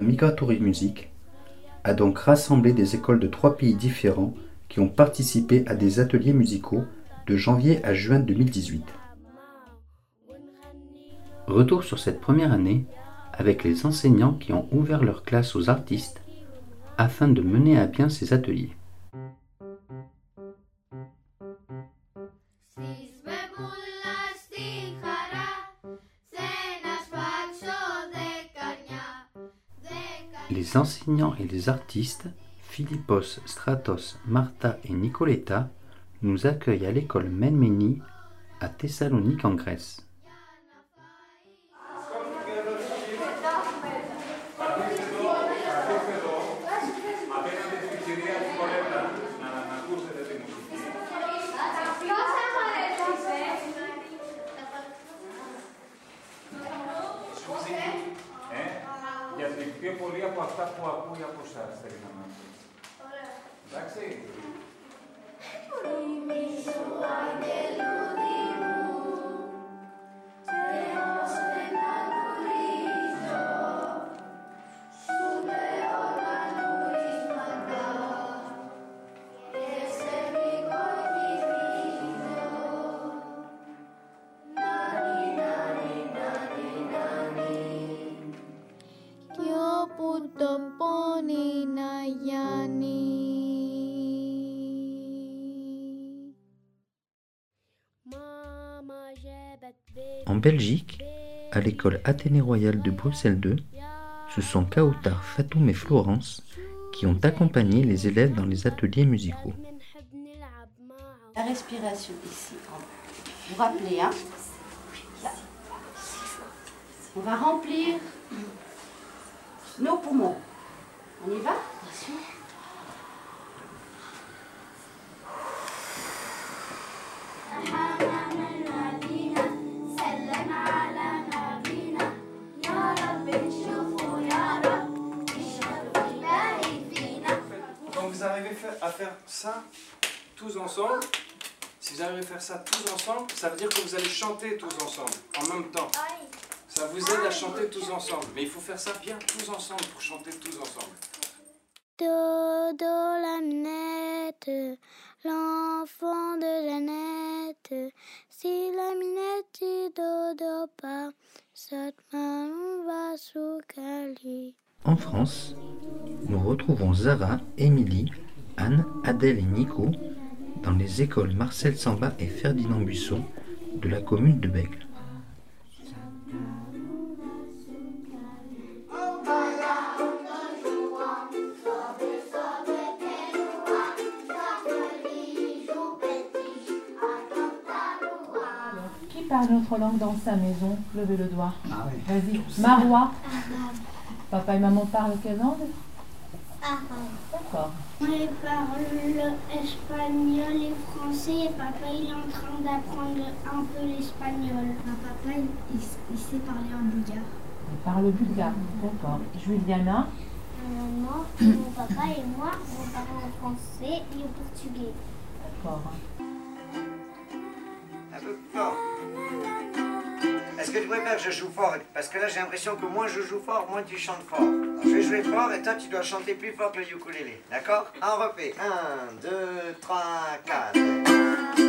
Migratory Music a donc rassemblé des écoles de trois pays différents qui ont participé à des ateliers musicaux de janvier à juin 2018. Retour sur cette première année avec les enseignants qui ont ouvert leurs classes aux artistes afin de mener à bien ces ateliers. Les enseignants et les artistes, Philippos, Stratos, Martha et Nicoletta, nous accueillent à l'école Menmeni à Thessalonique en Grèce. Πιο πολύ από αυτά που ακούει από εσάς, θέλει να μάθει. Εντάξει. En Belgique, à l'école Athénée Royale de Bruxelles 2, ce sont Kautar, Fatoum et Florence qui ont accompagné les élèves dans les ateliers musicaux. La respiration ici. Vous vous rappelez, hein? On va remplir nos poumons. On y va? À faire ça tous ensemble, si vous arrivez à faire ça tous ensemble, ça veut dire que vous allez chanter tous ensemble, en même temps. Ça vous aide à chanter tous ensemble. Mais il faut faire ça bien tous ensemble pour chanter tous ensemble. Dodo la minette, l'enfant de Jeannette. Si la minette dit dodo pas, cette main va sous En France, nous retrouvons Zara, Émilie, Anne, Adèle et Nico dans les écoles Marcel Samba et Ferdinand Buisson de la commune de Bègle. Qui parle notre langue dans sa maison? Levez le doigt. Ah Vas-y. Marois. Papa et maman parlent quelle langue? D'accord. Moi, je parle espagnol et français et papa, il est en train d'apprendre un peu l'espagnol. Papa, il, sait parler en bulgare. Il parle bulgare, d'accord. Juliana euh, Moi, mon papa et moi, on parle en français et en portugais. D'accord. Que tu préfères je joue fort Parce que là, j'ai l'impression que moins je joue fort, moins tu chantes fort. je vais jouer fort et toi, tu dois chanter plus fort que le ukulélé. D'accord? On refait. 1, 2, 3, 4.